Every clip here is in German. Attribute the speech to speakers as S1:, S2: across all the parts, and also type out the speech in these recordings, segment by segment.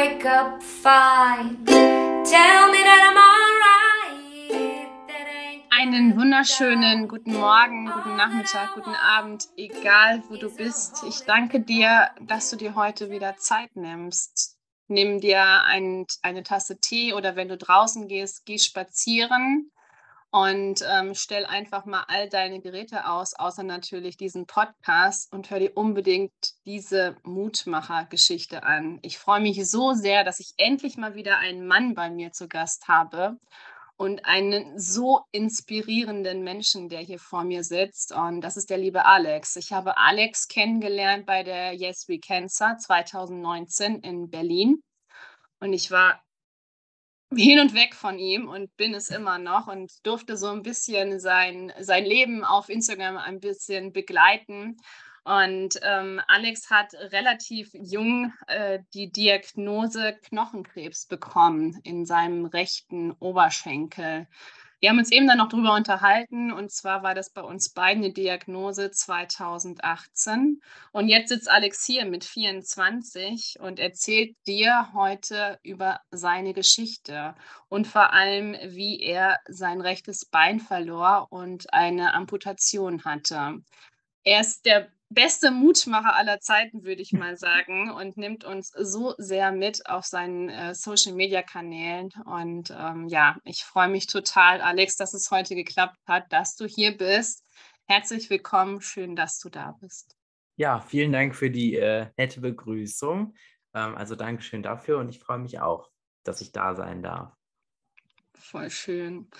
S1: wake up fine. Tell me that I'm alright.
S2: Einen wunderschönen guten Morgen, guten Nachmittag, guten Abend, egal wo du bist. Ich danke dir, dass du dir heute wieder Zeit nimmst. Nimm dir ein, eine Tasse Tee oder wenn du draußen gehst, geh spazieren und ähm, stell einfach mal all deine Geräte aus, außer natürlich diesen Podcast und hör dir unbedingt diese Mutmacher-Geschichte an. Ich freue mich so sehr, dass ich endlich mal wieder einen Mann bei mir zu Gast habe und einen so inspirierenden Menschen, der hier vor mir sitzt. Und das ist der liebe Alex. Ich habe Alex kennengelernt bei der Yes We Cancer 2019 in Berlin. Und ich war hin und weg von ihm und bin es immer noch und durfte so ein bisschen sein, sein Leben auf Instagram ein bisschen begleiten. Und ähm, Alex hat relativ jung äh, die Diagnose Knochenkrebs bekommen in seinem rechten Oberschenkel. Wir haben uns eben dann noch darüber unterhalten und zwar war das bei uns beiden eine Diagnose 2018 und jetzt sitzt Alex hier mit 24 und erzählt dir heute über seine Geschichte und vor allem, wie er sein rechtes Bein verlor und eine Amputation hatte. Er ist der beste Mutmacher aller Zeiten, würde ich mal sagen, und nimmt uns so sehr mit auf seinen äh, Social-Media-Kanälen. Und ähm, ja, ich freue mich total, Alex, dass es heute geklappt hat, dass du hier bist. Herzlich willkommen, schön, dass du da bist.
S3: Ja, vielen Dank für die äh, nette Begrüßung. Ähm, also Dankeschön dafür und ich freue mich auch, dass ich da sein darf.
S2: Voll schön.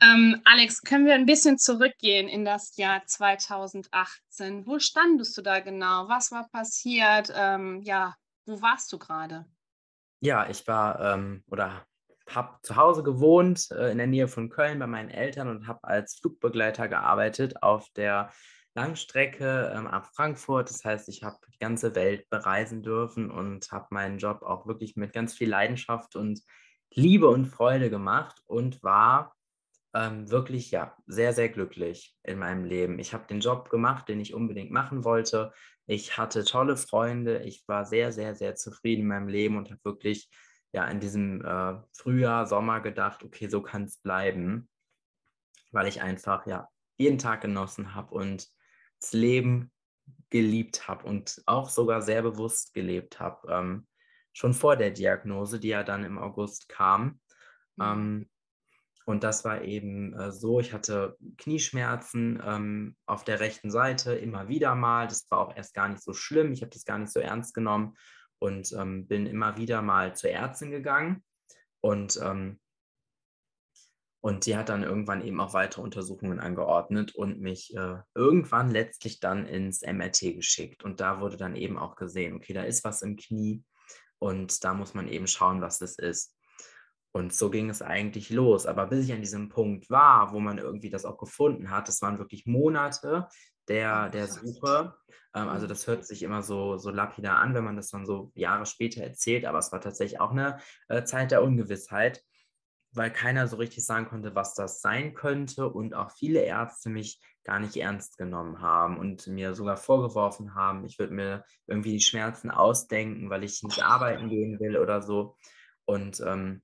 S2: Ähm, Alex, können wir ein bisschen zurückgehen in das Jahr 2018? Wo standest du da genau? Was war passiert? Ähm, ja, wo warst du gerade?
S3: Ja, ich war ähm, oder habe zu Hause gewohnt äh, in der Nähe von Köln bei meinen Eltern und habe als Flugbegleiter gearbeitet auf der Langstrecke ähm, ab Frankfurt. Das heißt, ich habe die ganze Welt bereisen dürfen und habe meinen Job auch wirklich mit ganz viel Leidenschaft und Liebe und Freude gemacht und war ähm, wirklich ja sehr, sehr glücklich in meinem Leben. Ich habe den Job gemacht, den ich unbedingt machen wollte. Ich hatte tolle Freunde. Ich war sehr, sehr, sehr zufrieden in meinem Leben und habe wirklich ja in diesem äh, Frühjahr, Sommer gedacht, okay, so kann es bleiben, weil ich einfach ja jeden Tag genossen habe und das Leben geliebt habe und auch sogar sehr bewusst gelebt habe. Ähm, schon vor der Diagnose, die ja dann im August kam. Mhm. Ähm, und das war eben äh, so, ich hatte Knieschmerzen ähm, auf der rechten Seite immer wieder mal. Das war auch erst gar nicht so schlimm. Ich habe das gar nicht so ernst genommen und ähm, bin immer wieder mal zur Ärztin gegangen. Und, ähm, und die hat dann irgendwann eben auch weitere Untersuchungen angeordnet und mich äh, irgendwann letztlich dann ins MRT geschickt. Und da wurde dann eben auch gesehen, okay, da ist was im Knie. Und da muss man eben schauen, was das ist. Und so ging es eigentlich los. Aber bis ich an diesem Punkt war, wo man irgendwie das auch gefunden hat, das waren wirklich Monate der, der Suche. Ähm, also das hört sich immer so, so lapidar an, wenn man das dann so Jahre später erzählt. Aber es war tatsächlich auch eine äh, Zeit der Ungewissheit, weil keiner so richtig sagen konnte, was das sein könnte. Und auch viele Ärzte mich gar nicht ernst genommen haben und mir sogar vorgeworfen haben, ich würde mir irgendwie die Schmerzen ausdenken, weil ich nicht arbeiten gehen will oder so. Und ähm,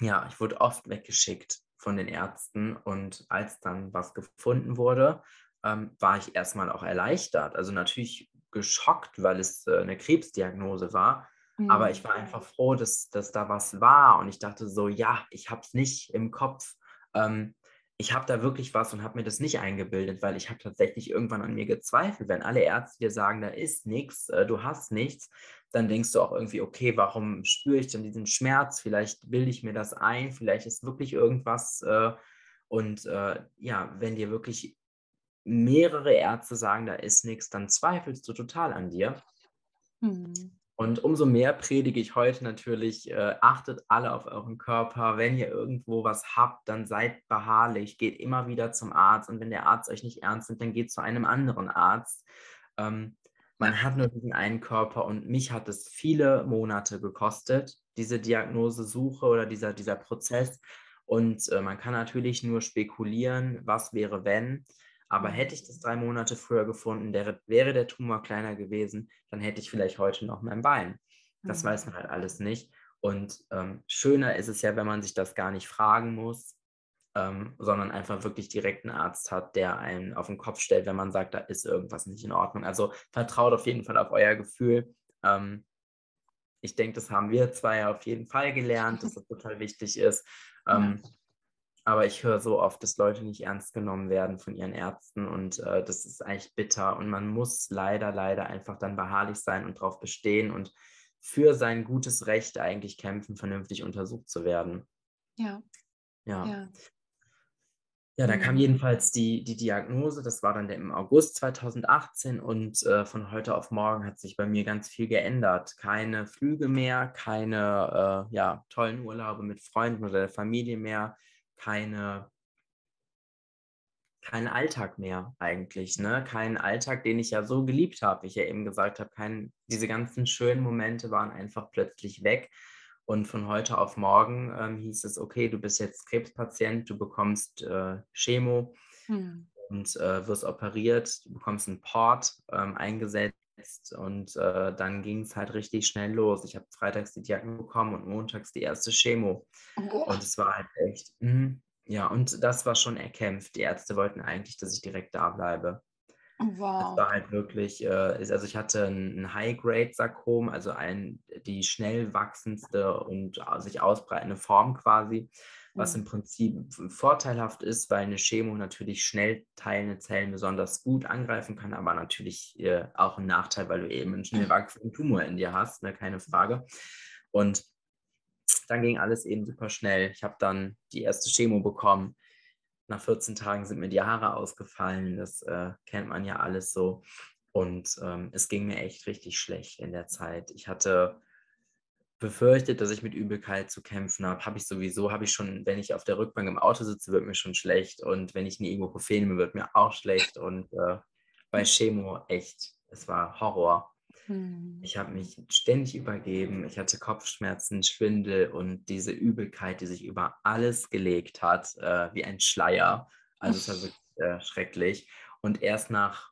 S3: ja, ich wurde oft weggeschickt von den Ärzten und als dann was gefunden wurde, ähm, war ich erstmal auch erleichtert. Also natürlich geschockt, weil es äh, eine Krebsdiagnose war. Mhm. Aber ich war einfach froh, dass, dass da was war. Und ich dachte so, ja, ich habe es nicht im Kopf. Ähm, ich habe da wirklich was und habe mir das nicht eingebildet, weil ich habe tatsächlich irgendwann an mir gezweifelt. Wenn alle Ärzte dir sagen, da ist nichts, äh, du hast nichts, dann denkst du auch irgendwie, okay, warum spüre ich denn diesen Schmerz? Vielleicht bilde ich mir das ein, vielleicht ist wirklich irgendwas. Äh, und äh, ja, wenn dir wirklich mehrere Ärzte sagen, da ist nichts, dann zweifelst du total an dir. Mhm. Und umso mehr predige ich heute natürlich, äh, achtet alle auf euren Körper. Wenn ihr irgendwo was habt, dann seid beharrlich, geht immer wieder zum Arzt. Und wenn der Arzt euch nicht ernst nimmt, dann geht zu einem anderen Arzt. Ähm, man hat nur diesen einen Körper und mich hat es viele Monate gekostet, diese Diagnosesuche oder dieser, dieser Prozess. Und äh, man kann natürlich nur spekulieren, was wäre, wenn. Aber mhm. hätte ich das drei Monate früher gefunden, der, wäre der Tumor kleiner gewesen, dann hätte ich vielleicht heute noch mein Bein. Das
S2: Mhm.
S3: weiß man halt alles nicht. Und ähm, schöner ist es ja, wenn man sich das gar nicht fragen muss, ähm, sondern einfach wirklich direkt einen Arzt hat, der einen auf den Kopf stellt, wenn man sagt, da ist irgendwas nicht in Ordnung. Also vertraut auf jeden Fall auf euer Gefühl. Ähm, ich denke, das haben wir zwei auf jeden Fall gelernt, dass das total wichtig ist. Ähm, aber ich höre so oft, dass Leute nicht ernst genommen werden von ihren Ärzten und äh, das ist eigentlich bitter. Und man muss leider, leider einfach dann beharrlich sein und darauf bestehen und für sein gutes Recht eigentlich kämpfen, vernünftig untersucht zu werden.
S2: Ja,
S3: Ja.
S2: ja.
S3: Ja, dann kam
S2: Mhm.
S3: jedenfalls die, die Diagnose, das war dann der im August 2018 und äh, von heute auf morgen hat sich bei mir ganz viel geändert. Keine Flüge mehr, keine äh, ja, tollen Urlaube mit Freunden oder der Familie mehr, keine, kein Alltag mehr eigentlich, ne? Kein Alltag, den ich ja so geliebt habe, wie ich ja eben gesagt habe. Kein, diese ganzen schönen Momente waren einfach plötzlich weg. Und von heute auf morgen ähm, hieß es, okay, du bist jetzt Krebspatient, du bekommst äh, Chemo
S2: Hm.
S3: und äh, wirst operiert, du bekommst einen Port ähm, eingesetzt und äh, dann ging es halt richtig schnell los. Ich habe freitags die Diagnose bekommen und montags die erste Chemo.
S2: Boah.
S3: Und es war halt echt, mhm, ja, und das war schon erkämpft. Die Ärzte wollten eigentlich, dass ich direkt da bleibe.
S2: Wow.
S3: war halt wirklich, äh, also ich hatte ein, ein High-Grade-Sarkom, also ein, die schnell wachsendste und äh, sich ausbreitende Form quasi, was
S2: Hm.
S3: im Prinzip vorteilhaft ist, weil eine Chemo natürlich schnell teilende Zellen besonders gut angreifen kann, aber natürlich äh, auch ein Nachteil, weil du eben einen schnell wachsenden Tumor in dir hast, ne, keine Frage. Und dann ging alles eben super schnell. Ich habe dann die erste Chemo bekommen. Nach 14 Tagen sind mir die Haare ausgefallen. Das äh, kennt man ja alles so. Und ähm, es ging mir echt richtig schlecht in der Zeit. Ich hatte befürchtet, dass ich mit Übelkeit zu kämpfen habe. Habe ich sowieso, habe ich schon, wenn ich auf der Rückbank im Auto sitze, wird mir schon schlecht. Und wenn ich eine Ibuprofen nehme, wird mir auch schlecht. Und äh, bei Chemo echt, es war Horror.
S2: Hm.
S3: Ich habe mich ständig übergeben. Ich hatte Kopfschmerzen, Schwindel und diese Übelkeit, die sich über alles gelegt hat, äh, wie ein Schleier. Also es war wirklich äh, schrecklich. Und erst nach,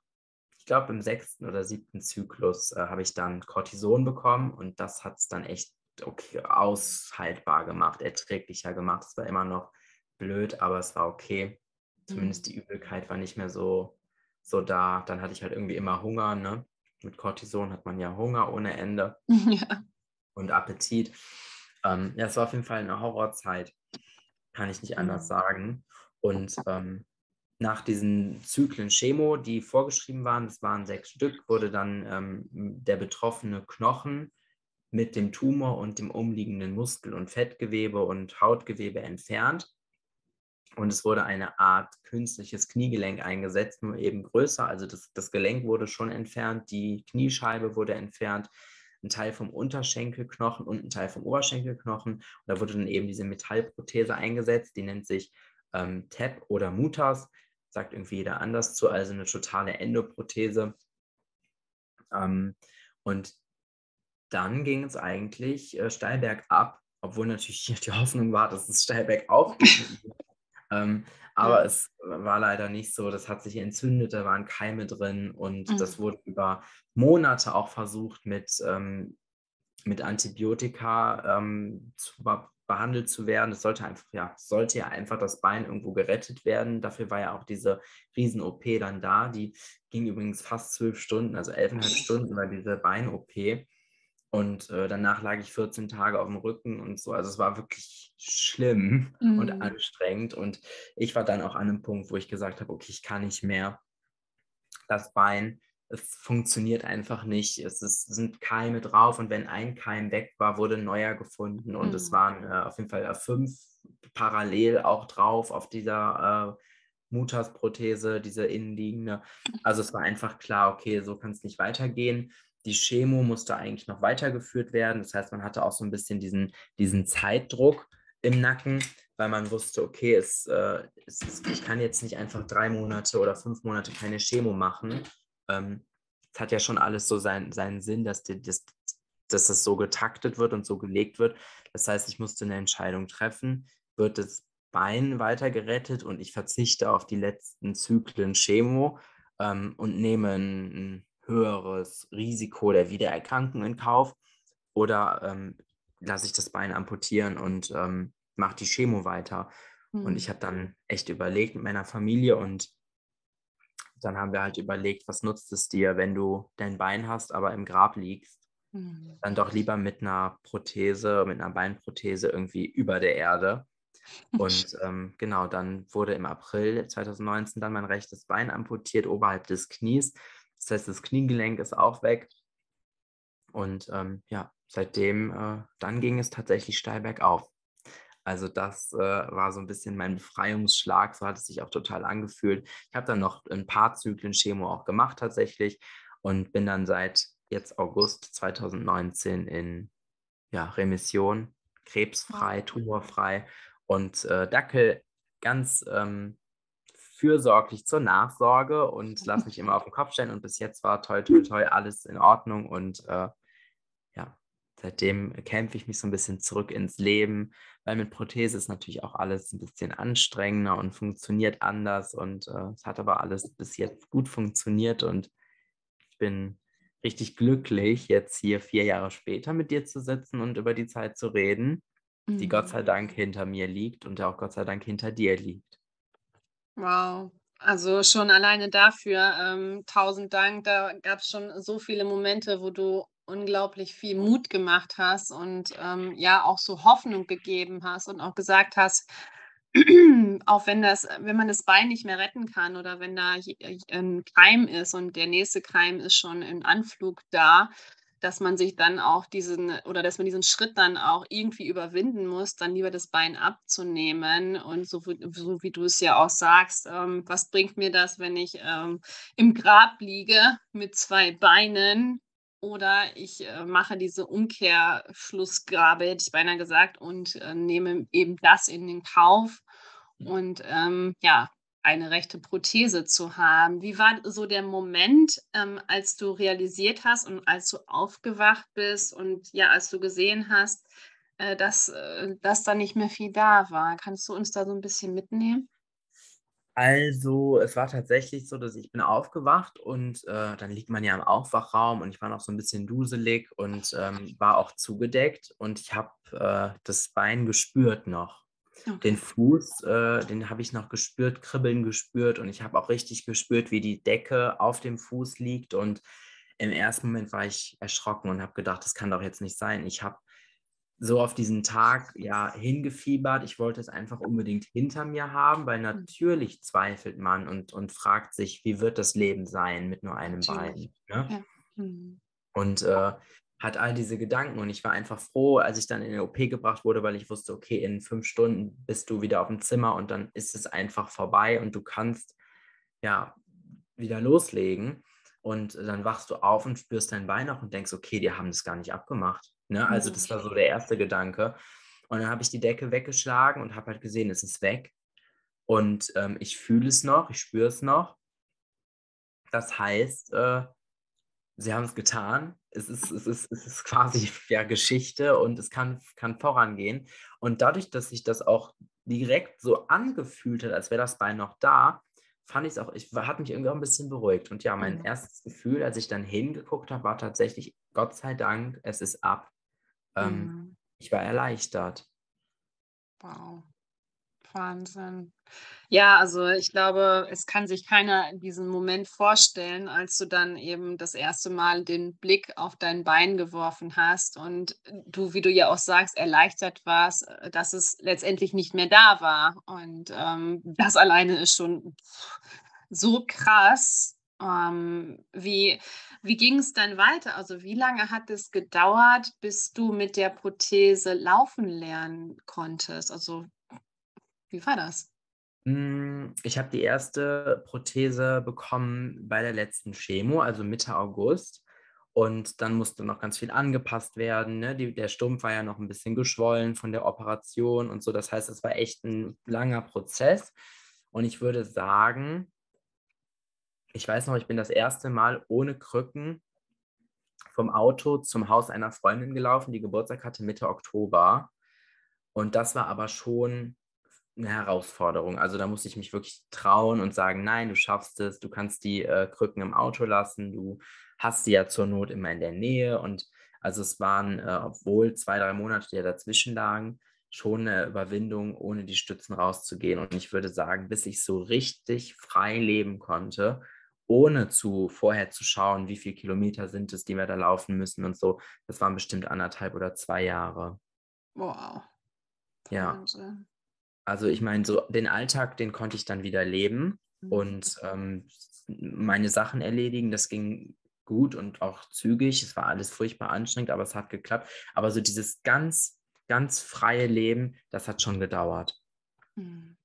S3: ich glaube, im sechsten oder siebten Zyklus äh, habe ich dann Cortison bekommen und das hat es dann echt okay, aushaltbar gemacht, erträglicher gemacht. Es war immer noch blöd, aber es war okay. Zumindest die Übelkeit war nicht mehr so, so da. Dann hatte ich halt irgendwie immer Hunger, ne? Mit Cortison hat man ja Hunger ohne Ende
S2: Ja.
S3: und Appetit. Ähm, ja, es war auf jeden Fall eine Horrorzeit, kann ich nicht anders
S2: Mhm.
S3: sagen. Und ähm, nach diesen Zyklen Chemo, die vorgeschrieben waren, das waren sechs Stück, wurde dann ähm, der betroffene Knochen mit dem Tumor und dem umliegenden Muskel- und Fettgewebe und Hautgewebe entfernt. Und es wurde eine Art künstliches Kniegelenk eingesetzt, nur eben größer. Also das, das Gelenk wurde schon entfernt, die Kniescheibe wurde entfernt, ein Teil vom Unterschenkelknochen und ein Teil vom Oberschenkelknochen. Und da wurde dann eben diese Metallprothese eingesetzt, die nennt sich ähm, TEP oder Mutas, sagt irgendwie jeder anders zu, also eine totale Endoprothese. Ähm, und dann ging es eigentlich äh, steil bergab, obwohl natürlich die Hoffnung war, dass es steil bergauf geht. ähm, aber
S2: Ja.
S3: es war leider nicht so. Das hat sich entzündet, da waren Keime drin und
S2: Mhm.
S3: das wurde über Monate auch versucht, mit, ähm, mit Antibiotika ähm, zu, be- behandelt zu werden. Es sollte einfach, ja, sollte ja einfach das Bein irgendwo gerettet werden. Dafür war ja auch diese Riesen-OP dann da. Die ging übrigens fast zwölf Stunden, also elfeinhalb Stunden war diese Bein-OP. Und äh, danach lag ich 14 Tage auf dem Rücken und so. Also es war wirklich schlimm und
S2: Mhm.
S3: anstrengend. Und ich war dann auch an einem Punkt, wo ich gesagt habe, okay, ich kann nicht mehr. Das Bein, es funktioniert einfach nicht. Es ist, sind Keime drauf und wenn ein Keim weg war, wurde ein neuer gefunden. Und es
S2: Mhm.
S3: waren äh, auf jeden Fall äh, fünf parallel auch drauf auf dieser äh, Mutas-Prothese, diese innenliegende. Also es war einfach klar, okay, so kann es nicht weitergehen. Die Chemo musste eigentlich noch weitergeführt werden. Das heißt, man hatte auch so ein bisschen diesen, diesen Zeitdruck im Nacken, weil man wusste, okay, es, äh, es, es, ich kann jetzt nicht einfach drei Monate oder fünf Monate keine Chemo machen. Ähm, es hat ja schon alles so sein, seinen Sinn, dass, die, das, dass das so getaktet wird und so gelegt wird. Das heißt, ich musste eine Entscheidung treffen. Wird das Bein weiter gerettet und ich verzichte auf die letzten Zyklen Chemo ähm, und nehme ein höheres Risiko der Wiedererkrankung in Kauf? oder ähm, lasse ich das Bein amputieren und ähm, mache die Chemo weiter. Mhm. Und ich hm. habe dann echt überlegt mit meiner Familie und dann haben wir halt überlegt, was nutzt es dir, wenn du dein Bein hast, aber im Grab liegst. Mhm. Dann doch lieber mit einer Prothese, mit einer Beinprothese irgendwie über der Erde. Und ähm, genau, dann wurde im April 2019 dann mein rechtes Bein amputiert, oberhalb des Knies. Das heißt, das Kniegelenk ist auch weg. Und ähm, ja, seitdem, äh, dann ging es tatsächlich steil bergauf. Also das äh, war so ein bisschen mein Befreiungsschlag, so hat es sich auch total angefühlt. Ich habe dann noch ein paar Zyklen Chemo auch gemacht tatsächlich und bin dann seit jetzt August 2019 in ja, Remission, krebsfrei, tumorfrei und äh, Dackel ganz ähm, fürsorglich zur Nachsorge und lasse mich immer auf den Kopf stellen und bis jetzt war toll, toll, toll, alles in Ordnung und äh, ja, seitdem kämpfe ich mich so ein bisschen zurück ins Leben, weil mit Prothese ist natürlich auch alles ein bisschen anstrengender und funktioniert anders und äh, es hat aber alles bis jetzt gut funktioniert und ich bin richtig glücklich, jetzt hier vier Jahre später mit dir zu sitzen und über die Zeit zu reden, mhm. die Gott sei mhm. Dank hinter mir liegt und auch Gott sei Dank hinter dir liegt.
S2: Wow, also schon alleine dafür ähm, tausend Dank. Da gab es schon so viele Momente, wo du unglaublich viel Mut gemacht hast und ähm, ja auch so Hoffnung gegeben hast und auch gesagt hast, auch wenn das, wenn man das Bein nicht mehr retten kann oder wenn da ein Keim ist und der nächste Keim ist schon im Anflug da, dass man sich dann auch diesen oder dass man diesen Schritt dann auch irgendwie überwinden muss, dann lieber das Bein abzunehmen. Und so, so wie du es ja auch sagst, ähm, was bringt mir das, wenn ich ähm, im Grab liege mit zwei Beinen? Oder ich äh, mache diese Umkehrschlussgrabe, hätte ich beinahe gesagt, und äh, nehme eben das in den Kauf. Und ähm, ja, eine rechte Prothese zu haben. Wie war so der Moment, ähm, als du realisiert hast und als du aufgewacht bist und ja, als du gesehen hast, äh, dass, äh, dass da nicht mehr viel da war? Kannst du uns da so ein bisschen mitnehmen?
S3: Also, es war tatsächlich so, dass ich bin aufgewacht und äh, dann liegt man ja im Aufwachraum und ich war noch so ein bisschen duselig und ähm, war auch zugedeckt und ich habe äh, das Bein gespürt noch. Okay. Den Fuß, äh, den habe ich noch gespürt, kribbeln gespürt und ich habe auch richtig gespürt, wie die Decke auf dem Fuß liegt. Und im ersten Moment war ich erschrocken und habe gedacht, das kann doch jetzt nicht sein. Ich habe so auf diesen Tag ja hingefiebert. Ich wollte es einfach unbedingt hinter mir haben, weil mhm. natürlich zweifelt man und, und fragt sich, wie wird das Leben sein mit nur einem Bein. Ne? Ja. Mhm. Und äh, hat all diese Gedanken und ich war einfach froh, als ich dann in den OP gebracht wurde, weil ich wusste, okay, in fünf Stunden bist du wieder auf dem Zimmer und dann ist es einfach vorbei und du kannst ja wieder loslegen und dann wachst du auf und spürst dein Bein noch und denkst, okay, die haben das gar nicht abgemacht. Ne? Also das war so der erste Gedanke. Und dann habe ich die Decke weggeschlagen und habe halt gesehen, es ist weg. Und ähm, ich fühle es noch, ich spüre es noch. Das heißt, äh, sie haben es getan. Es ist, es, ist, es ist quasi ja Geschichte und es kann, kann vorangehen. Und dadurch, dass sich das auch direkt so angefühlt hat, als wäre das Bein noch da, fand ich es auch, ich hat mich irgendwie auch ein bisschen beruhigt. Und ja, mein mhm. erstes Gefühl, als ich dann hingeguckt habe, war tatsächlich, Gott sei Dank, es ist ab. Ähm, mhm. Ich war erleichtert.
S2: Wow. Wahnsinn. Ja, also ich glaube, es kann sich keiner diesen Moment vorstellen, als du dann eben das erste Mal den Blick auf dein Bein geworfen hast und du, wie du ja auch sagst, erleichtert warst, äh, dass es letztendlich nicht mehr da war. Und ähm, das alleine ist schon so krass. Ähm, wie wie ging es dann weiter? Also wie lange hat es gedauert, bis du mit der Prothese laufen lernen konntest? Also wie war das?
S3: Hm, ich habe die erste Prothese bekommen bei der letzten Chemo, also Mitte August. Und dann musste noch ganz viel angepasst werden. Ne? Die, der Stumpf war ja noch ein bisschen geschwollen von der Operation und so. Das heißt, es war echt ein langer Prozess. Und ich würde sagen, ich weiß noch, ich bin das erste Mal ohne Krücken vom Auto zum Haus einer Freundin gelaufen, die Geburtstag hatte Mitte Oktober. Und das war aber schon eine Herausforderung. Also da musste ich mich wirklich trauen und sagen, nein, du schaffst es, du kannst die äh, Krücken im Auto lassen, du hast die ja zur Not immer in der Nähe und Also es waren, äh, obwohl zwei, drei Monate, die dazwischen lagen, schon eine Überwindung, ohne die Stützen rauszugehen. Und ich würde sagen, bis ich so richtig frei leben konnte, ohne zu vorher zu schauen, wie viele Kilometer sind es, die wir da laufen müssen und so, das waren bestimmt anderthalb oder zwei Jahre.
S2: Wow.
S3: Ja.
S2: Wahnsinn.
S3: Also ich meine, so den Alltag, den konnte ich dann wieder leben
S2: Mhm.
S3: und ähm, meine Sachen erledigen. Das ging gut und auch zügig. Es war alles furchtbar anstrengend, aber es hat geklappt. Aber so dieses ganz, ganz freie Leben, das hat schon gedauert.
S2: Mhm.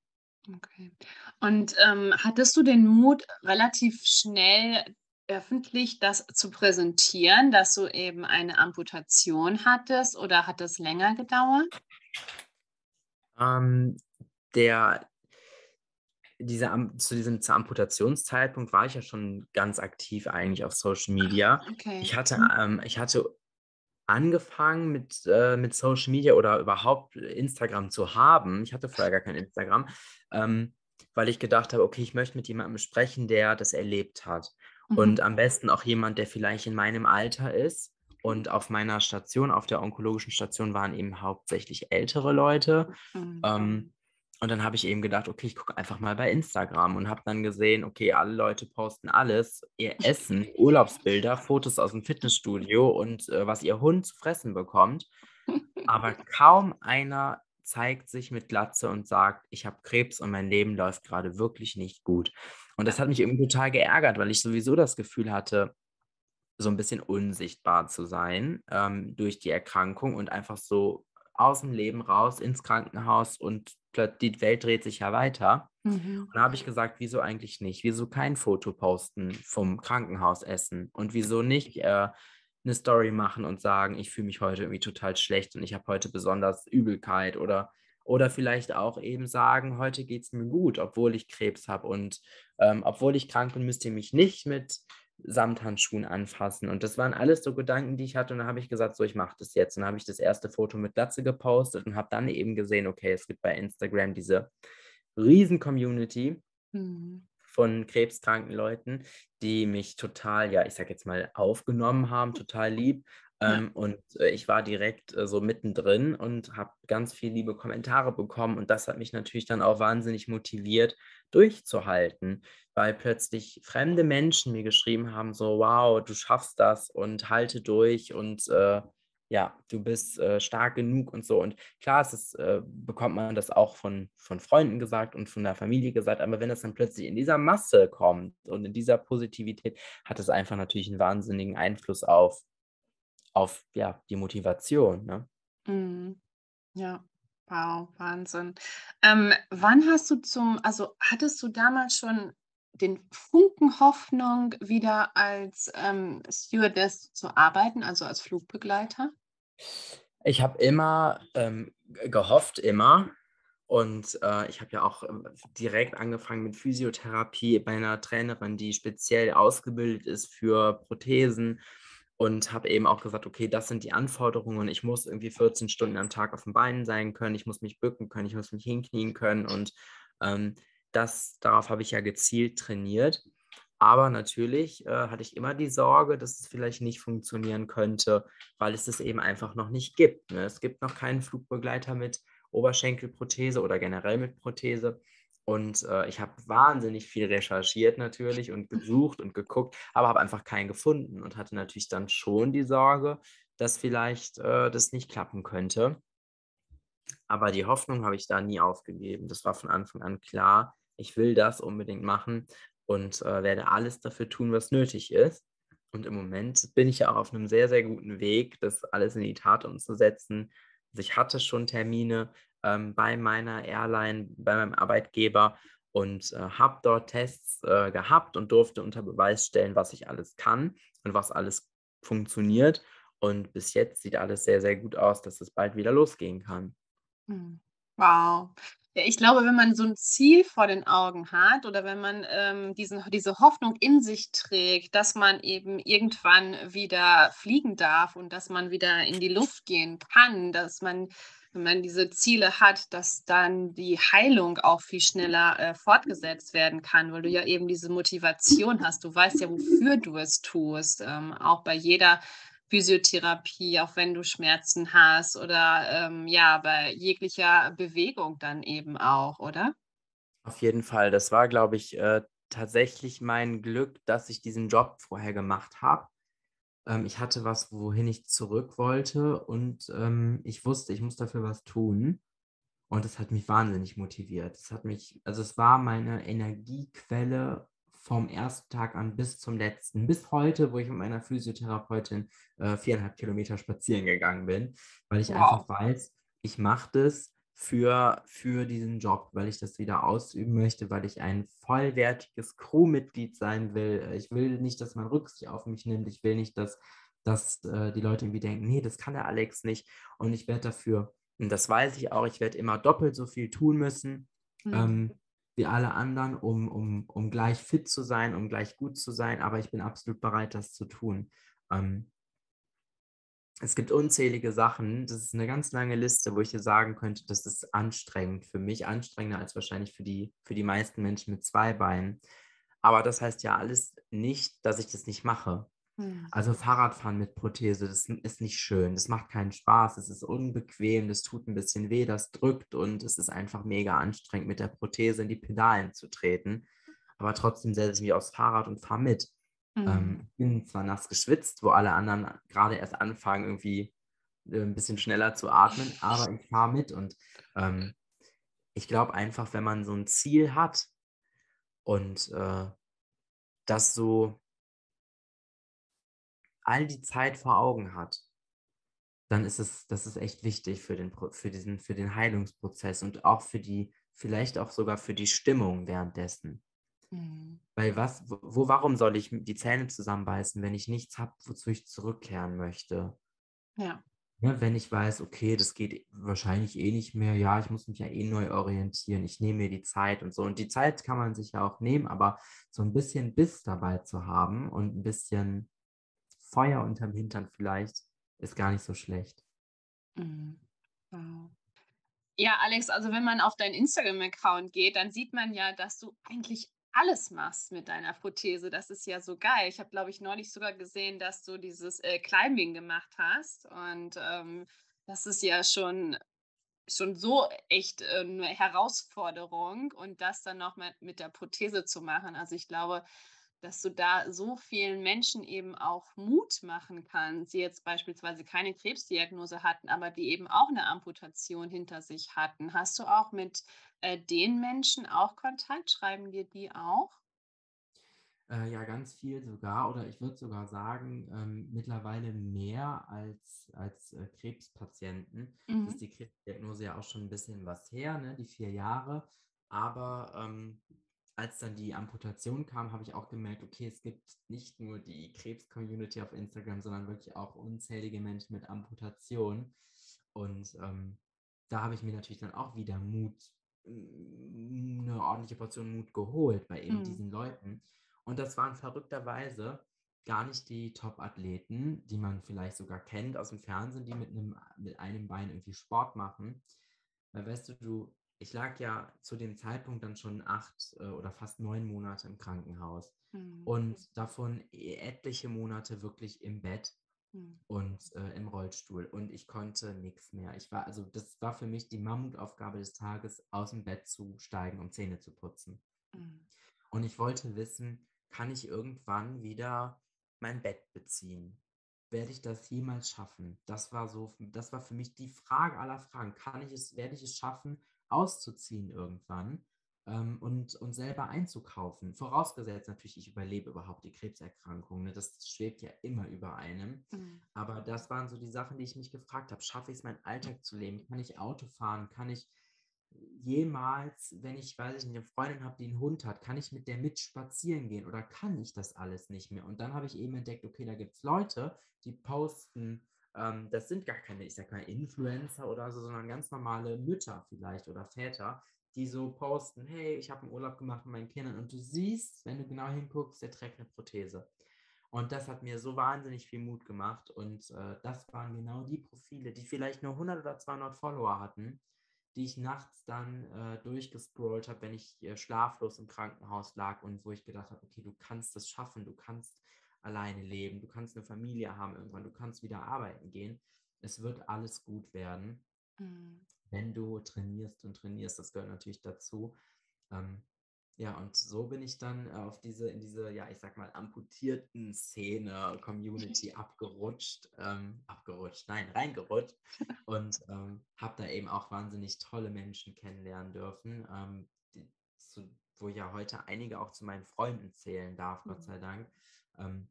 S2: Okay. Und ähm, hattest du den Mut, relativ schnell öffentlich das zu präsentieren, dass du eben eine Amputation hattest oder hat das länger gedauert?
S3: Ähm, der, dieser, zu diesem Amputationszeitpunkt war ich ja schon ganz aktiv eigentlich auf Social Media.
S2: Okay.
S3: Ich hatte,
S2: Mhm.
S3: ähm, ich hatte angefangen mit, äh, mit Social Media oder überhaupt Instagram zu haben. Ich hatte vorher gar kein Instagram, ähm, weil ich gedacht habe, okay, ich möchte mit jemandem sprechen, der das erlebt hat.
S2: Mhm.
S3: Und am besten auch jemand, der vielleicht in meinem Alter ist. Und auf meiner Station, auf der onkologischen Station, waren eben hauptsächlich ältere Leute.
S2: Mhm.
S3: Ähm, und dann habe ich eben gedacht, okay, ich gucke einfach mal bei Instagram und habe dann gesehen, okay, alle Leute posten alles, ihr Essen, Urlaubsbilder, Fotos aus dem Fitnessstudio und äh, was ihr Hund zu fressen bekommt. Aber kaum einer zeigt sich mit Glatze und sagt, ich habe Krebs und mein Leben läuft gerade wirklich nicht gut. Und das hat mich irgendwie total geärgert, weil ich sowieso das Gefühl hatte, so ein bisschen unsichtbar zu sein ähm, durch die Erkrankung und einfach so aus dem Leben raus ins Krankenhaus und plötzlich die Welt dreht sich ja weiter.
S2: Mhm.
S3: Und da habe ich gesagt, wieso eigentlich nicht? Wieso kein Foto posten vom Krankenhausessen? Und wieso nicht äh, eine Story machen und sagen, ich fühle mich heute irgendwie total schlecht und ich habe heute besonders Übelkeit oder, oder vielleicht auch eben sagen, heute geht es mir gut, obwohl ich Krebs habe und ähm, obwohl ich krank bin, müsst ihr mich nicht mit Samthandschuhen anfassen. Und das waren alles so Gedanken, die ich hatte. Und dann habe ich gesagt, so, ich mache das jetzt. Und dann habe ich das erste Foto mit Glatze gepostet und habe dann eben gesehen, okay, es gibt bei Instagram diese riesen Community
S2: Mhm.
S3: von krebskranken Leuten, die mich total, ja, ich sag jetzt mal, aufgenommen haben, total lieb.
S2: Ja.
S3: Ähm, und äh, ich war direkt äh, so mittendrin und habe ganz viele liebe Kommentare bekommen. Und das hat mich natürlich dann auch wahnsinnig motiviert, durchzuhalten, weil plötzlich fremde Menschen mir geschrieben haben, so, wow, du schaffst das und halte durch und äh, ja, du bist äh, stark genug und so. Und klar, es ist, äh, bekommt man das auch von, von Freunden gesagt und von der Familie gesagt, aber wenn das dann plötzlich in dieser Masse kommt und in dieser Positivität, hat es einfach natürlich einen wahnsinnigen Einfluss auf, auf ja, die Motivation. Ne?
S2: Mhm. Ja, wow, Wahnsinn. Ähm, wann hast du zum, also hattest du damals schon den Funken Hoffnung, wieder als ähm, Stewardess zu arbeiten, also als Flugbegleiter?
S3: Ich habe immer ähm, gehofft, immer. Und äh, ich habe ja auch ähm, direkt angefangen mit Physiotherapie bei einer Trainerin, die speziell ausgebildet ist für Prothesen. Und habe eben auch gesagt, okay, das sind die Anforderungen. Ich muss irgendwie 14 Stunden am Tag auf den Beinen sein können. Ich muss mich bücken können. Ich muss mich hinknien können. Und ähm, das, darauf habe ich ja gezielt trainiert. Aber natürlich äh, hatte ich immer die Sorge, dass es vielleicht nicht funktionieren könnte, weil es es eben einfach noch nicht gibt. Ne? Es gibt noch keinen Flugbegleiter mit Oberschenkelprothese oder generell mit Prothese. Und äh, ich habe wahnsinnig viel recherchiert natürlich und gesucht und geguckt, aber habe einfach keinen gefunden und hatte natürlich dann schon die Sorge, dass vielleicht äh, das nicht klappen könnte. Aber die Hoffnung habe ich da nie aufgegeben. Das war von Anfang an klar. Ich will das unbedingt machen und äh, werde alles dafür tun, was nötig ist. Und im Moment bin ich ja auch auf einem sehr, sehr guten Weg, das alles in die Tat umzusetzen. Also ich hatte schon Termine ähm, bei meiner Airline, bei meinem Arbeitgeber und äh, habe dort Tests äh, gehabt und durfte unter Beweis stellen, was ich alles kann und was alles funktioniert. Und bis jetzt sieht alles sehr, sehr gut aus, dass es bald wieder losgehen kann.
S2: Hm. Wow. Ich glaube, wenn man so ein Ziel vor den Augen hat oder wenn man ähm, diesen, diese Hoffnung in sich trägt, dass man eben irgendwann wieder fliegen darf und dass man wieder in die Luft gehen kann, dass man, wenn man diese Ziele hat, dass dann die Heilung auch viel schneller äh, fortgesetzt werden kann, weil du ja eben diese Motivation hast. Du weißt ja, wofür du es tust. Ähm, auch bei jeder Physiotherapie, auch wenn du Schmerzen hast oder ähm, ja, bei jeglicher Bewegung dann eben auch, oder?
S3: Auf jeden Fall. Das war, glaube ich, äh, tatsächlich mein Glück, dass ich diesen Job vorher gemacht habe. Ähm, ich hatte was, wohin ich zurück wollte und ähm, ich wusste, ich muss dafür was tun. Und das hat mich wahnsinnig motiviert. Es hat mich, also es war meine Energiequelle vom ersten Tag an bis zum letzten, bis heute, wo ich mit meiner Physiotherapeutin äh, viereinhalb Kilometer spazieren gegangen bin, weil ich wow. einfach weiß, ich mache das für, für diesen Job, weil ich das wieder ausüben möchte, weil ich ein vollwertiges Crewmitglied sein will. Ich will nicht, dass man Rücksicht auf mich nimmt. Ich will nicht, dass, dass äh, die Leute irgendwie denken, nee, das kann der Alex nicht. Und ich werde dafür, und das weiß ich auch, ich werde immer doppelt so viel tun müssen. Mhm. Ähm, wie alle anderen, um, um, um gleich fit zu sein, um gleich gut zu sein, aber ich bin absolut bereit, das zu tun. Ähm, es gibt unzählige Sachen. Das ist eine ganz lange Liste, wo ich dir sagen könnte, das ist anstrengend für mich, anstrengender als wahrscheinlich für die, für die meisten Menschen mit zwei Beinen. Aber das heißt ja alles nicht, dass ich das nicht mache. Hm. Also Fahrradfahren mit Prothese, das ist nicht schön, das macht keinen Spaß, es ist unbequem, das tut ein bisschen weh, das drückt und es ist einfach mega anstrengend, mit der Prothese in die Pedalen zu treten. Aber trotzdem setze ich mich aufs Fahrrad und fahre mit. Mhm. Ähm, bin zwar nass geschwitzt, wo alle anderen gerade erst anfangen, irgendwie äh, ein bisschen schneller zu atmen, aber ich fahre mit und ähm, ich glaube einfach, wenn man so ein Ziel hat und äh, das so all die Zeit vor Augen hat, dann ist es, das ist echt wichtig für den, für diesen, für den Heilungsprozess und auch für die, vielleicht auch sogar für die Stimmung währenddessen. Mhm. Weil was, wo, warum soll ich die Zähne zusammenbeißen, wenn ich nichts habe, wozu ich zurückkehren möchte?
S2: Ja.
S3: ja. Ne, wenn ich weiß, okay, das geht wahrscheinlich eh nicht mehr, ja, ich muss mich ja eh neu orientieren, ich nehme mir die Zeit und so. Und die Zeit kann man sich ja auch nehmen, aber so ein bisschen Biss dabei zu haben und ein bisschen Feuer unterm Hintern vielleicht, ist gar nicht so schlecht.
S2: Mhm. Wow. Ja, Alex, also wenn man auf deinen Instagram-Account geht, dann sieht man ja, dass du eigentlich alles machst mit deiner Prothese. Das ist ja so geil. Ich habe, glaube ich, neulich sogar gesehen, dass du dieses äh, Climbing gemacht hast. Und ähm, das ist ja schon, schon so echt äh, eine Herausforderung. Und das dann noch mit, mit der Prothese zu machen. Also ich glaube, dass du da so vielen Menschen eben auch Mut machen kannst, die jetzt beispielsweise keine Krebsdiagnose hatten, aber die eben auch eine Amputation hinter sich hatten. Hast du auch mit äh, den Menschen auch Kontakt? Schreiben dir die auch?
S3: Äh, ja, ganz viel sogar, oder ich würde sogar sagen, ähm, mittlerweile mehr als, als äh, Krebspatienten. Mhm. Ist die Krebsdiagnose ja auch schon ein bisschen was her, ne? die vier Jahre. Aber ähm, als dann die Amputation kam, habe ich auch gemerkt, okay, es gibt nicht nur die Krebs-Community auf Instagram, sondern wirklich auch unzählige Menschen mit Amputation. Und ähm, da habe ich mir natürlich dann auch wieder Mut, eine ordentliche Portion Mut geholt bei eben mhm. diesen Leuten. Und das waren verrückterweise gar nicht die Top-Athleten, die man vielleicht sogar kennt aus dem Fernsehen, die mit einem, mit einem Bein irgendwie Sport machen. Weil weißt du, du ich lag ja zu dem Zeitpunkt dann schon acht äh, oder fast neun Monate im Krankenhaus mhm. und davon e, etliche Monate wirklich im Bett mhm. und äh, im Rollstuhl und ich konnte nichts mehr. Ich war, also das war für mich die Mammutaufgabe des Tages, aus dem Bett zu steigen, um Zähne zu putzen. Mhm. Und ich wollte wissen, kann ich irgendwann wieder mein Bett beziehen? Werde ich das jemals schaffen? Das war so, das war für mich die Frage aller Fragen. Kann ich es, werde ich es schaffen, auszuziehen irgendwann ähm, und, und selber einzukaufen. Vorausgesetzt natürlich, ich überlebe überhaupt die Krebserkrankung. Ne? Das schwebt ja immer über einem. Mhm. Aber das waren so die Sachen, die ich mich gefragt habe. Schaffe ich es, meinen Alltag zu leben? Kann ich Auto fahren? Kann ich jemals, wenn ich, weiß ich nicht, eine Freundin habe, die einen Hund hat, kann ich mit der mit spazieren gehen oder kann ich das alles nicht mehr? Und dann habe ich eben entdeckt, okay, da gibt es Leute, die posten ähm, das sind gar keine, ich sag mal, Influencer oder so, sondern ganz normale Mütter vielleicht oder Väter, die so posten, hey, ich habe einen Urlaub gemacht mit meinen Kindern und du siehst, wenn du genau hinguckst, der trägt eine Prothese. Und das hat mir so wahnsinnig viel Mut gemacht und äh, das waren genau die Profile, die vielleicht nur 100 oder 200 Follower hatten, die ich nachts dann äh, durchgescrollt habe, wenn ich äh, schlaflos im Krankenhaus lag und wo ich gedacht habe, okay, du kannst das schaffen, du kannst alleine leben, du kannst eine Familie haben irgendwann, du kannst wieder arbeiten gehen. Es wird alles gut werden,
S2: Mhm.
S3: Wenn du trainierst und trainierst. Das gehört natürlich dazu. Ähm, ja, und so bin ich dann äh, auf diese, in diese, ja, ich sag mal, amputierten Szene, Community abgerutscht, ähm, abgerutscht, nein, reingerutscht und ähm, habe da eben auch wahnsinnig tolle Menschen kennenlernen dürfen, ähm, die, zu, wo ja heute einige auch zu meinen Freunden zählen darf, Gott
S2: Mhm.
S3: sei Dank. Ähm,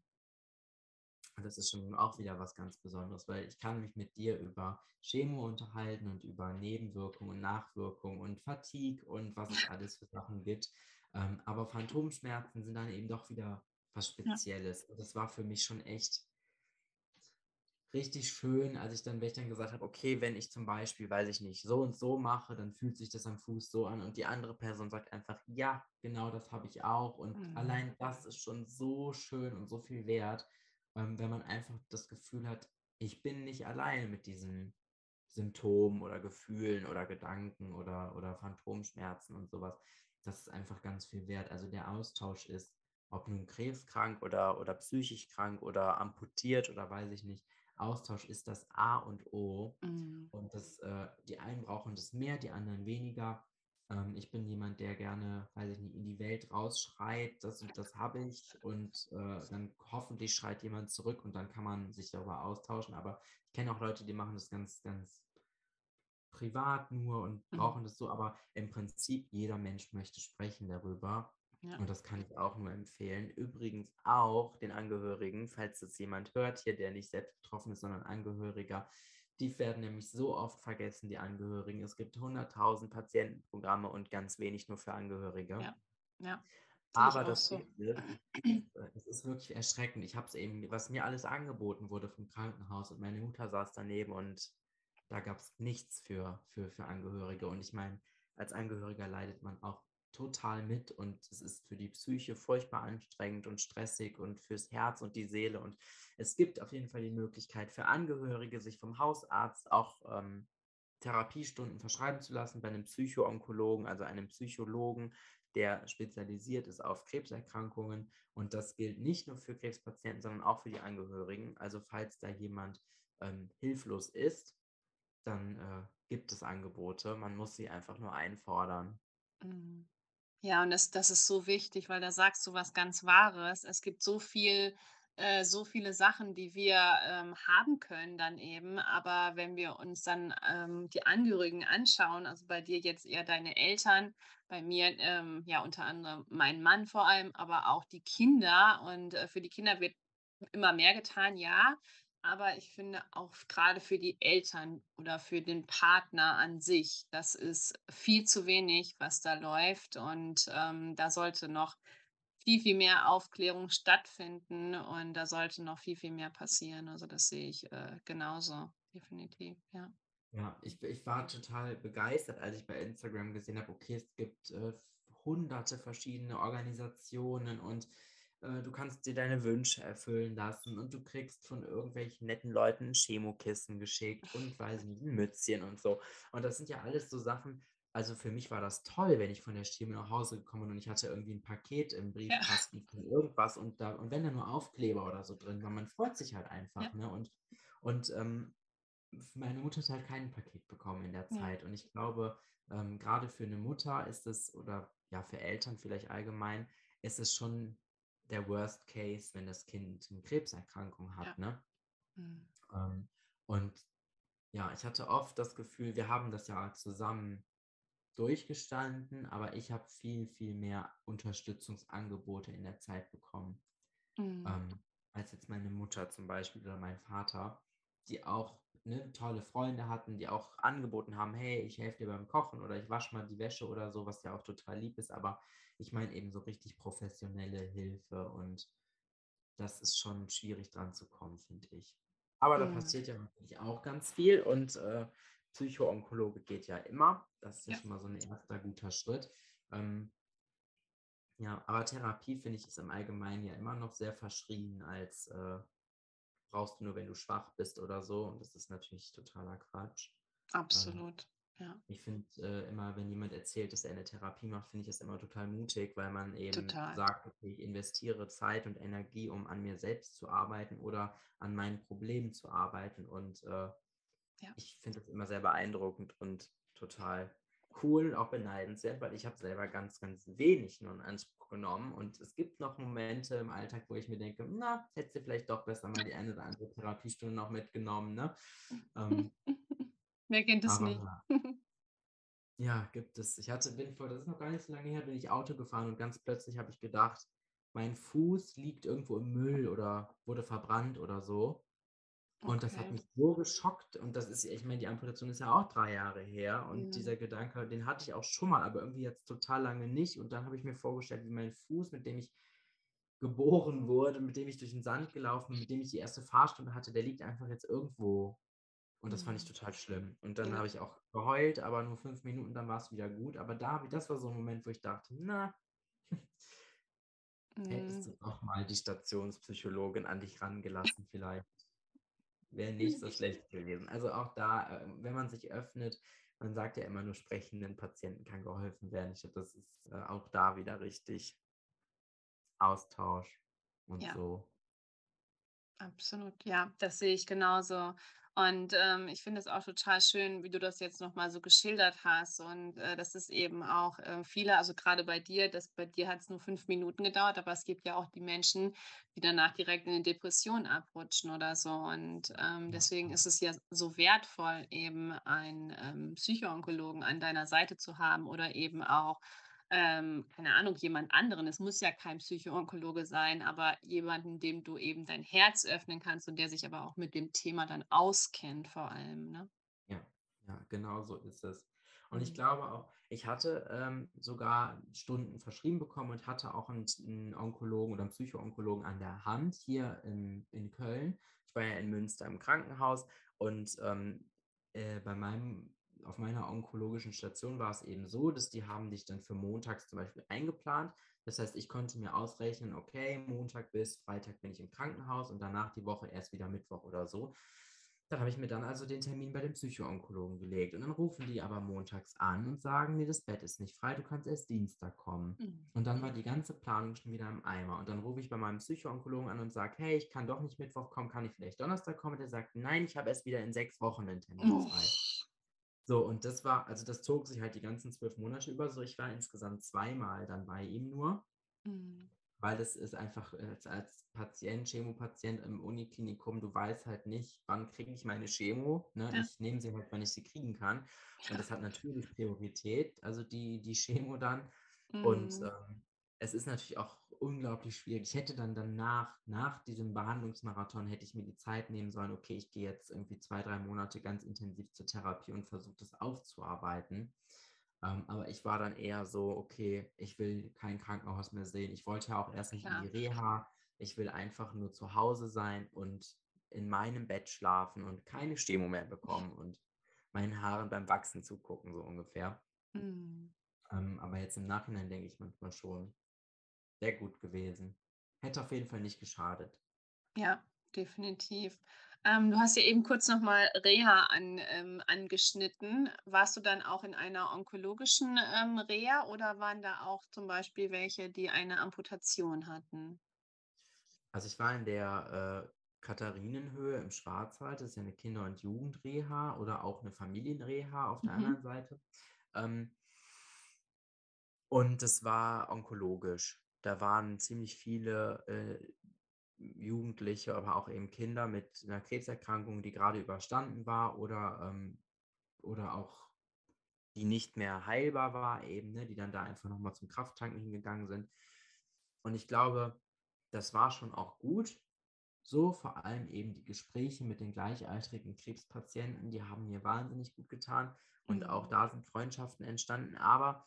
S3: das ist schon auch wieder was ganz Besonderes, weil ich kann mich mit dir über Chemo unterhalten und über Nebenwirkungen und Nachwirkungen und Fatigue und was es alles für Sachen gibt. Ähm, aber Phantomschmerzen sind dann eben doch wieder was Spezielles. Und das war für mich schon echt richtig schön, als ich dann, wenn ich dann gesagt habe, okay, wenn ich zum Beispiel, weiß ich nicht, so und so mache, dann fühlt sich das am Fuß so an und die andere Person sagt einfach, ja, genau das habe ich auch. Und
S2: Mhm.
S3: allein das ist schon so schön und so viel wert, ähm, wenn man einfach das Gefühl hat, ich bin nicht alleine mit diesen Symptomen oder Gefühlen oder Gedanken oder, oder Phantomschmerzen und sowas. Das ist einfach ganz viel wert. Also der Austausch ist, ob nun krebskrank oder, oder psychisch krank oder amputiert oder weiß ich nicht, Austausch ist das A und O.
S2: Mhm.
S3: Und das, äh, die einen brauchen das mehr, die anderen weniger. Ähm, ich bin jemand, der gerne, weiß ich nicht, in die Welt rausschreit, das und das habe ich. Und äh, dann hoffentlich schreit jemand zurück und dann kann man sich darüber austauschen. Aber ich kenne auch Leute, die machen das ganz, ganz privat nur und
S2: Mhm.
S3: brauchen das so. Aber im Prinzip, jeder Mensch möchte sprechen darüber.
S2: Ja.
S3: Und das kann ich auch nur empfehlen. Übrigens auch den Angehörigen, falls das jemand hört hier, der nicht selbst betroffen ist, sondern Angehöriger. Die werden nämlich so oft vergessen, die Angehörigen. Es gibt 100.000 Patientenprogramme und ganz wenig nur für Angehörige.
S2: Ja, ja.
S3: Aber das
S2: so.
S3: Äh, Es ist wirklich erschreckend. Ich habe es eben, was mir alles angeboten wurde vom Krankenhaus und meine Mutter saß daneben und da gab es nichts für, für, für Angehörige. Und ich meine, als Angehöriger leidet man auch total mit und es ist für die Psyche furchtbar anstrengend und stressig und fürs Herz und die Seele. Und es gibt auf jeden Fall die Möglichkeit für Angehörige, sich vom Hausarzt auch ähm, Therapiestunden verschreiben zu lassen bei einem Psychoonkologen, also einem Psychologen, der spezialisiert ist auf Krebserkrankungen. Und das gilt nicht nur für Krebspatienten, sondern auch für die Angehörigen. Also falls da jemand ähm, hilflos ist, dann äh, gibt es Angebote. Man muss sie einfach nur einfordern.
S2: Mhm. Ja, und das, das ist so wichtig, weil da sagst du was ganz Wahres. Es gibt so viel, äh, so viele Sachen, die wir ähm, haben können dann eben. Aber wenn wir uns dann ähm, die Angehörigen anschauen, also bei dir jetzt eher deine Eltern, bei mir ähm, ja unter anderem mein Mann vor allem, aber auch die Kinder. Und äh, für die Kinder wird immer mehr getan, ja. Aber ich finde auch gerade für die Eltern oder für den Partner an sich, das ist viel zu wenig, was da läuft. Und ähm, da sollte noch viel, viel mehr Aufklärung stattfinden und da sollte noch viel, viel mehr passieren. Also das sehe ich äh, genauso, definitiv, ja.
S3: Ja, ich, ich war total begeistert, als ich bei Instagram gesehen habe, okay, es gibt äh, hunderte verschiedene Organisationen und du kannst dir deine Wünsche erfüllen lassen und du kriegst von irgendwelchen netten Leuten ein Chemokissen geschickt und weiß ich nicht, ein Mützchen und so. Und das sind ja alles so Sachen, also für mich war das toll, wenn ich von der Chemo nach Hause gekommen bin und ich hatte irgendwie ein Paket im Briefkasten von irgendwas und da, und wenn da nur Aufkleber oder so drin war, man freut sich halt einfach,
S2: Ja.
S3: ne? Und, und ähm, meine Mutter hat halt kein Paket bekommen in der
S2: Ja.
S3: Zeit. Und ich glaube, ähm, gerade für eine Mutter ist es, oder ja, für Eltern vielleicht allgemein, ist es schon der Worst Case, wenn das Kind eine Krebserkrankung hat,
S2: Ja.
S3: ne?
S2: Mhm.
S3: Ähm, und ja, ich hatte oft das Gefühl, wir haben das ja zusammen durchgestanden, aber ich habe viel, viel mehr Unterstützungsangebote in der Zeit bekommen
S2: Mhm.
S3: ähm, als jetzt meine Mutter zum Beispiel oder mein Vater, die auch ne, tolle Freunde hatten, die auch angeboten haben, hey, ich helfe dir beim Kochen oder ich wasche mal die Wäsche oder so, was ja auch total lieb ist, aber ich meine eben so richtig professionelle Hilfe und das ist schon schwierig dran zu kommen, finde ich. Aber da
S2: Mhm.
S3: passiert ja natürlich auch ganz viel und äh, Psychoonkologe geht ja immer. Das ist ja
S2: Ja.
S3: schon mal so ein erster guter Schritt. Ähm, ja, aber Therapie finde ich ist im Allgemeinen ja immer noch sehr verschrien als äh, brauchst du nur, wenn du schwach bist oder so. Und das ist natürlich totaler Quatsch.
S2: Absolut. Ja.
S3: Ich finde äh, immer, wenn jemand erzählt, dass er eine Therapie macht, finde ich das immer total mutig, weil man eben
S2: Total.
S3: sagt, okay, ich investiere Zeit und Energie, um an mir selbst zu arbeiten oder an meinen Problemen zu arbeiten. Und äh,
S2: Ja.
S3: ich finde das immer sehr beeindruckend und total cool, auch beneidenswert, weil ich habe selber ganz, ganz wenig nur in Anspruch genommen. Und es gibt noch Momente im Alltag, wo ich mir denke, na, hättest du vielleicht doch besser mal die eine oder andere Therapiestunde noch mitgenommen, ne? Ähm,
S2: Wer kennt es
S3: aber
S2: nicht?
S3: ja, gibt es. Ich hatte, bin vor, das ist noch gar nicht so lange her, bin ich Auto gefahren und ganz plötzlich habe ich gedacht, mein Fuß liegt irgendwo im Müll oder wurde verbrannt oder so. Und das hat
S2: Okay.
S3: mich so geschockt. Und das ist, ich meine, die Amputation ist ja auch drei Jahre her. Und
S2: Ja.
S3: dieser Gedanke, den hatte ich auch schon mal, aber irgendwie jetzt total lange nicht. Und dann habe ich mir vorgestellt, wie mein Fuß, mit dem ich geboren wurde, mit dem ich durch den Sand gelaufen bin, mit dem ich die erste Fahrstunde hatte, der liegt einfach jetzt irgendwo. Und das fand ich
S2: Mhm.
S3: total schlimm. Und dann
S2: Ja.
S3: habe ich auch geheult, aber nur fünf Minuten, dann war es wieder gut. Aber da, das war so ein Moment, wo ich dachte, na, hättest
S2: Mhm.
S3: du doch mal die Stationspsychologin an dich rangelassen vielleicht. Wäre nicht so schlecht gewesen. Also auch da, äh, wenn man sich öffnet, man sagt ja immer nur, sprechenden Patienten kann geholfen werden. Ich glaube, das ist äh, auch da wieder richtig. Austausch und
S2: Ja.
S3: so.
S2: Absolut, ja, das sehe ich genauso. Und ähm, ich finde es auch total schön, wie du das jetzt nochmal so geschildert hast. Und äh, das ist eben auch äh, viele, also gerade bei dir, das, bei dir hat es nur fünf Minuten gedauert, aber es gibt ja auch die Menschen, die danach direkt in eine Depression abrutschen oder so. Und ähm, deswegen ist es ja so wertvoll, eben einen ähm, Psychoonkologen an deiner Seite zu haben oder eben auch ähm, keine Ahnung, jemand anderen. Es muss ja kein Psychoonkologe sein, aber jemanden, dem du eben dein Herz öffnen kannst und der sich aber auch mit dem Thema dann auskennt, vor allem. Ne?
S3: Ja, ja, genau so ist es. Und ich
S2: Mhm.
S3: glaube auch, ich hatte ähm, sogar Stunden verschrieben bekommen und hatte auch einen, einen Onkologen oder einen Psychoonkologen an der Hand hier in, in Köln. Ich war ja in Münster im Krankenhaus und ähm, äh, bei meinem, auf meiner onkologischen Station war es eben so, dass die haben dich dann für montags zum Beispiel eingeplant. Das heißt, ich konnte mir ausrechnen, okay, Montag bis Freitag bin ich im Krankenhaus und danach die Woche erst wieder Mittwoch oder so. Da habe ich mir dann also den Termin bei dem Psychoonkologen gelegt. Und dann rufen die aber montags an und sagen, nee, das Bett ist nicht frei, du kannst erst Dienstag kommen.
S2: Mhm.
S3: Und dann war die ganze Planung schon wieder im Eimer. Und dann rufe ich bei meinem Psychoonkologen an und sage, hey, ich kann doch nicht Mittwoch kommen, kann ich vielleicht Donnerstag kommen? Und der sagt, nein, ich habe erst wieder in sechs Wochen einen Termin
S2: Oh.
S3: frei. So, und das war, also das zog sich halt die ganzen zwölf Monate über. So, ich war insgesamt zweimal dann bei ihm nur
S2: Mhm.
S3: weil das ist einfach äh, als, als Patient, Chemopatient im Uniklinikum, du weißt halt nicht, wann kriege ich meine Chemo. Ne?
S2: Ja.
S3: Ich nehme sie halt, wann ich sie kriegen kann. Und das hat natürlich Priorität, also die, die Chemo dann. Und
S2: Mhm.
S3: ähm, es ist natürlich auch unglaublich schwierig. Ich hätte dann danach, nach diesem Behandlungsmarathon, hätte ich mir die Zeit nehmen sollen, okay, ich gehe jetzt irgendwie zwei, drei Monate ganz intensiv zur Therapie und versuche das aufzuarbeiten. Ähm, aber ich war dann eher so, okay, ich will kein Krankenhaus mehr sehen. Ich wollte ja auch erst nicht in die Reha. Ich will einfach nur zu Hause sein und in meinem Bett schlafen und keine Chemo mehr bekommen und meinen Haaren beim Wachsen zugucken, so ungefähr.
S2: Mhm.
S3: Ähm, aber jetzt im Nachhinein denke ich manchmal schon, sehr gut gewesen. Hätte auf jeden Fall nicht geschadet.
S2: Ja, definitiv. Ähm, du hast ja eben kurz nochmal Reha an, ähm, angeschnitten. Warst du dann auch in einer onkologischen ähm, Reha oder waren da auch zum Beispiel welche, die eine Amputation hatten?
S3: Also ich war in der äh, Katharinenhöhe im Schwarzwald, das ist ja eine Kinder- und Jugendreha oder auch eine Familienreha auf der
S2: Mhm.
S3: anderen Seite. Ähm, und das war onkologisch. Da waren ziemlich viele äh, Jugendliche, aber auch eben Kinder mit einer Krebserkrankung, die gerade überstanden war oder, ähm, oder auch die nicht mehr heilbar war, eben, ne, die dann da einfach nochmal zum Krafttanken hingegangen sind. Und ich glaube, das war schon auch gut. So, vor allem eben die Gespräche mit den gleichaltrigen Krebspatienten, die haben mir wahnsinnig gut getan. Und auch
S2: Mhm.
S3: da sind Freundschaften entstanden. Aber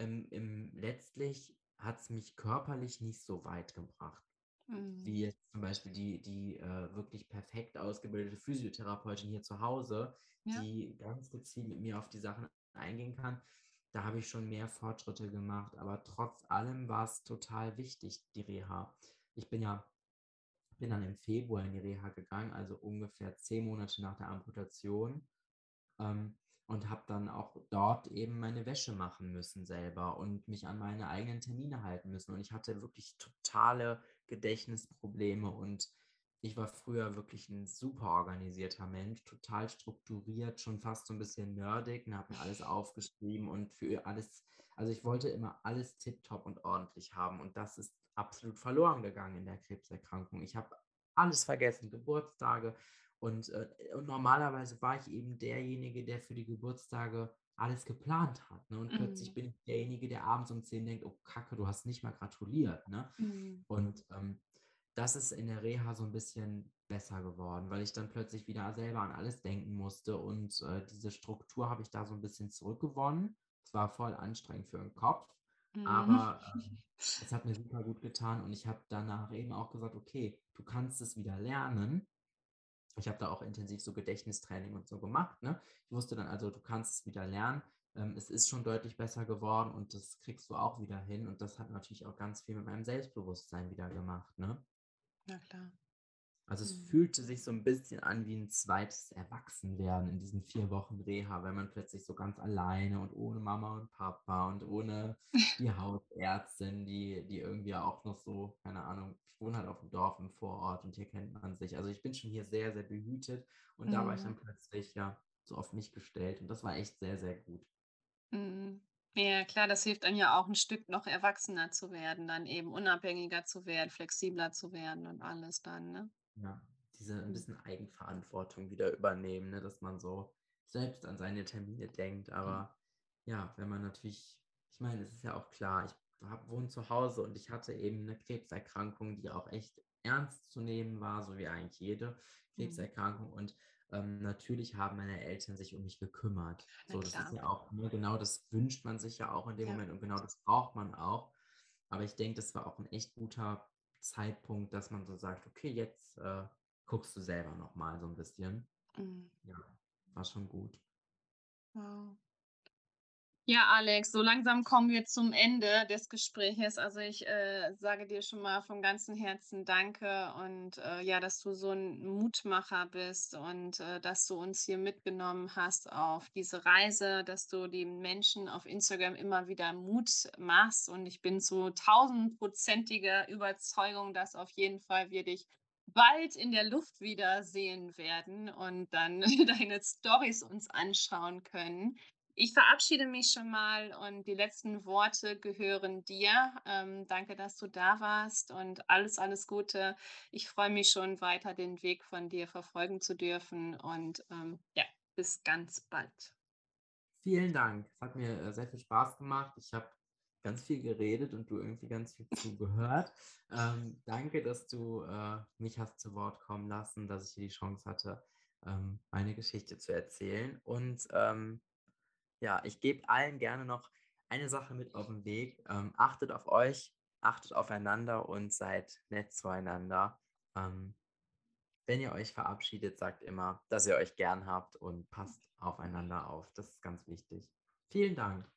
S3: ähm, im, letztlich hat es mich körperlich nicht so weit gebracht
S2: Mhm.
S3: wie jetzt zum Beispiel die, die äh, wirklich perfekt ausgebildete Physiotherapeutin hier zu Hause,
S2: Ja.
S3: die ganz gezielt mit mir auf die Sachen eingehen kann. Da habe ich schon mehr Fortschritte gemacht, aber trotz allem war es total wichtig, die Reha. Ich bin ja bin dann im Februar in die Reha gegangen, also ungefähr zehn Monate nach der Amputation. Ähm, und habe dann auch dort eben meine Wäsche machen müssen selber und mich an meine eigenen Termine halten müssen. Und ich hatte wirklich totale Gedächtnisprobleme und ich war früher wirklich ein super organisierter Mensch, total strukturiert, schon fast so ein bisschen nerdig und habe mir alles aufgeschrieben und für alles, also ich wollte immer alles tiptop und ordentlich haben und das ist absolut verloren gegangen in der Krebserkrankung. Ich habe alles vergessen, Geburtstage und, äh, und normalerweise war ich eben derjenige, der für die Geburtstage alles geplant hat. Ne? Und mhm. plötzlich bin ich derjenige, der abends um 10 denkt, oh Kacke, du hast nicht mal gratuliert. Ne? Mhm. Und ähm, das ist in der Reha so ein bisschen besser geworden, weil ich dann plötzlich wieder selber an alles denken musste und äh, diese Struktur habe ich da so ein bisschen zurückgewonnen. Es war voll anstrengend für den Kopf, mhm. aber äh, es hat mir super gut getan und ich habe danach eben auch gesagt, okay, du kannst es wieder lernen. Ich habe da auch intensiv so Gedächtnistraining und so gemacht. Ne? Ich wusste dann also, du kannst es wieder lernen. Ähm, es ist schon deutlich besser geworden und das kriegst du auch wieder hin. Und das hat natürlich auch ganz viel mit meinem Selbstbewusstsein wieder gemacht. Ne?
S2: Na klar.
S3: Also es mhm. fühlte sich so ein bisschen an wie ein zweites Erwachsenwerden in diesen vier Wochen Reha, weil man plötzlich so ganz alleine und ohne Mama und Papa und ohne die Hausärztin, die, die irgendwie auch noch so, keine Ahnung, ich wohne halt auf dem Dorf im Vorort und hier kennt man sich. Also ich bin schon hier sehr, sehr behütet und mhm. da war ich dann mhm. plötzlich ja so auf mich gestellt und das war echt sehr, sehr gut.
S2: Mhm. Ja, klar, das hilft einem ja auch ein Stück noch erwachsener zu werden, dann eben unabhängiger zu werden, flexibler zu werden und alles dann, ne?
S3: Ja, diese ein mhm. bisschen Eigenverantwortung wieder übernehmen, ne, dass man so selbst an seine Termine denkt. Aber ja, wenn man natürlich, ich meine, es ist ja auch klar, ich hab, wohne zu Hause und ich hatte eben eine Krebserkrankung, die auch echt ernst zu nehmen war, so wie eigentlich jede mhm. Krebserkrankung. Und ähm, natürlich haben meine Eltern sich um mich gekümmert. so, das ist ja auch, ne, genau das wünscht man sich ja auch in dem ja. Moment und genau das braucht man auch. Aber ich denke, das war auch ein echt guter Zeitpunkt, dass man so sagt, okay, jetzt äh, guckst du selber nochmal so ein bisschen. Mhm. Ja, war schon gut.
S2: Wow. Ja, Alex, so langsam kommen wir zum Ende des Gesprächs. Also ich äh, sage dir schon mal von ganzem Herzen Danke und äh, ja, dass du so ein Mutmacher bist und äh, dass du uns hier mitgenommen hast auf diese Reise, dass du den Menschen auf Instagram immer wieder Mut machst. Und ich bin zu tausendprozentiger Überzeugung, dass auf jeden Fall wir dich bald in der Luft wieder sehen werden und dann deine Stories uns anschauen können. Ich verabschiede mich schon mal und die letzten Worte gehören dir. Ähm, danke, dass du da warst und alles, alles Gute. Ich freue mich schon weiter, den Weg von dir verfolgen zu dürfen und ähm, ja, bis ganz bald.
S3: Vielen Dank. Es hat mir äh, sehr viel Spaß gemacht. Ich habe ganz viel geredet und du irgendwie ganz viel zugehört. Ähm, danke, dass du äh, mich hast zu Wort kommen lassen, dass ich hier die Chance hatte, ähm, meine Geschichte zu erzählen. Und ähm, ja, ich gebe allen gerne noch eine Sache mit auf den Weg. Ähm, achtet auf euch, achtet aufeinander und seid nett zueinander. Ähm, wenn ihr euch verabschiedet, sagt immer, dass ihr euch gern habt und passt aufeinander auf. Das ist ganz wichtig. Vielen Dank.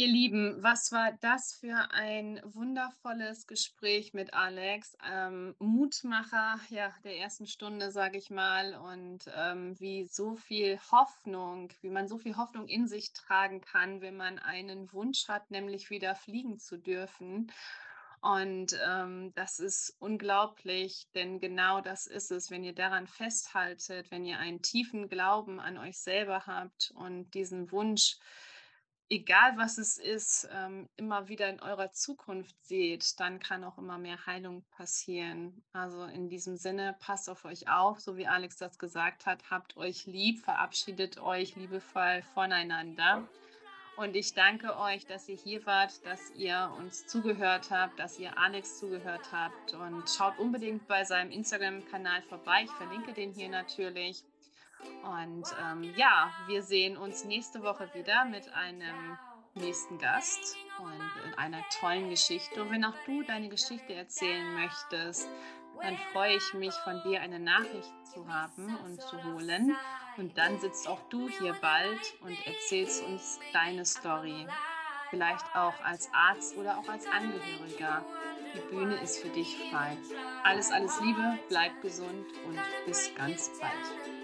S2: Ihr Lieben, was war das für ein wundervolles Gespräch mit Alex? Ähm, Mutmacher ja, der ersten Stunde, sage ich mal, und ähm, wie so viel Hoffnung, wie man so viel Hoffnung in sich tragen kann, wenn man einen Wunsch hat, nämlich wieder fliegen zu dürfen. Und ähm, das ist unglaublich, denn genau das ist es, wenn ihr daran festhaltet, wenn ihr einen tiefen Glauben an euch selber habt und diesen Wunsch, egal was es ist, ähm, immer wieder in eurer Zukunft seht, dann kann auch immer mehr Heilung passieren. Also in diesem Sinne, passt auf euch auf, so wie Alex das gesagt hat, habt euch lieb, verabschiedet euch liebevoll voneinander. Und ich danke euch, dass ihr hier wart, dass ihr uns zugehört habt, dass ihr Alex zugehört habt. Und schaut unbedingt bei seinem Instagram-Kanal vorbei. Ich verlinke den hier natürlich. Und ähm, ja, wir sehen uns nächste Woche wieder mit einem nächsten Gast und einer tollen Geschichte. Und wenn auch du deine Geschichte erzählen möchtest, dann freue ich mich, von dir eine Nachricht zu haben und zu holen. Und dann sitzt auch du hier bald und erzählst uns deine Story. Vielleicht auch als Arzt oder auch als Angehöriger. Die Bühne ist für dich frei. Alles, alles Liebe, bleib gesund und bis ganz bald.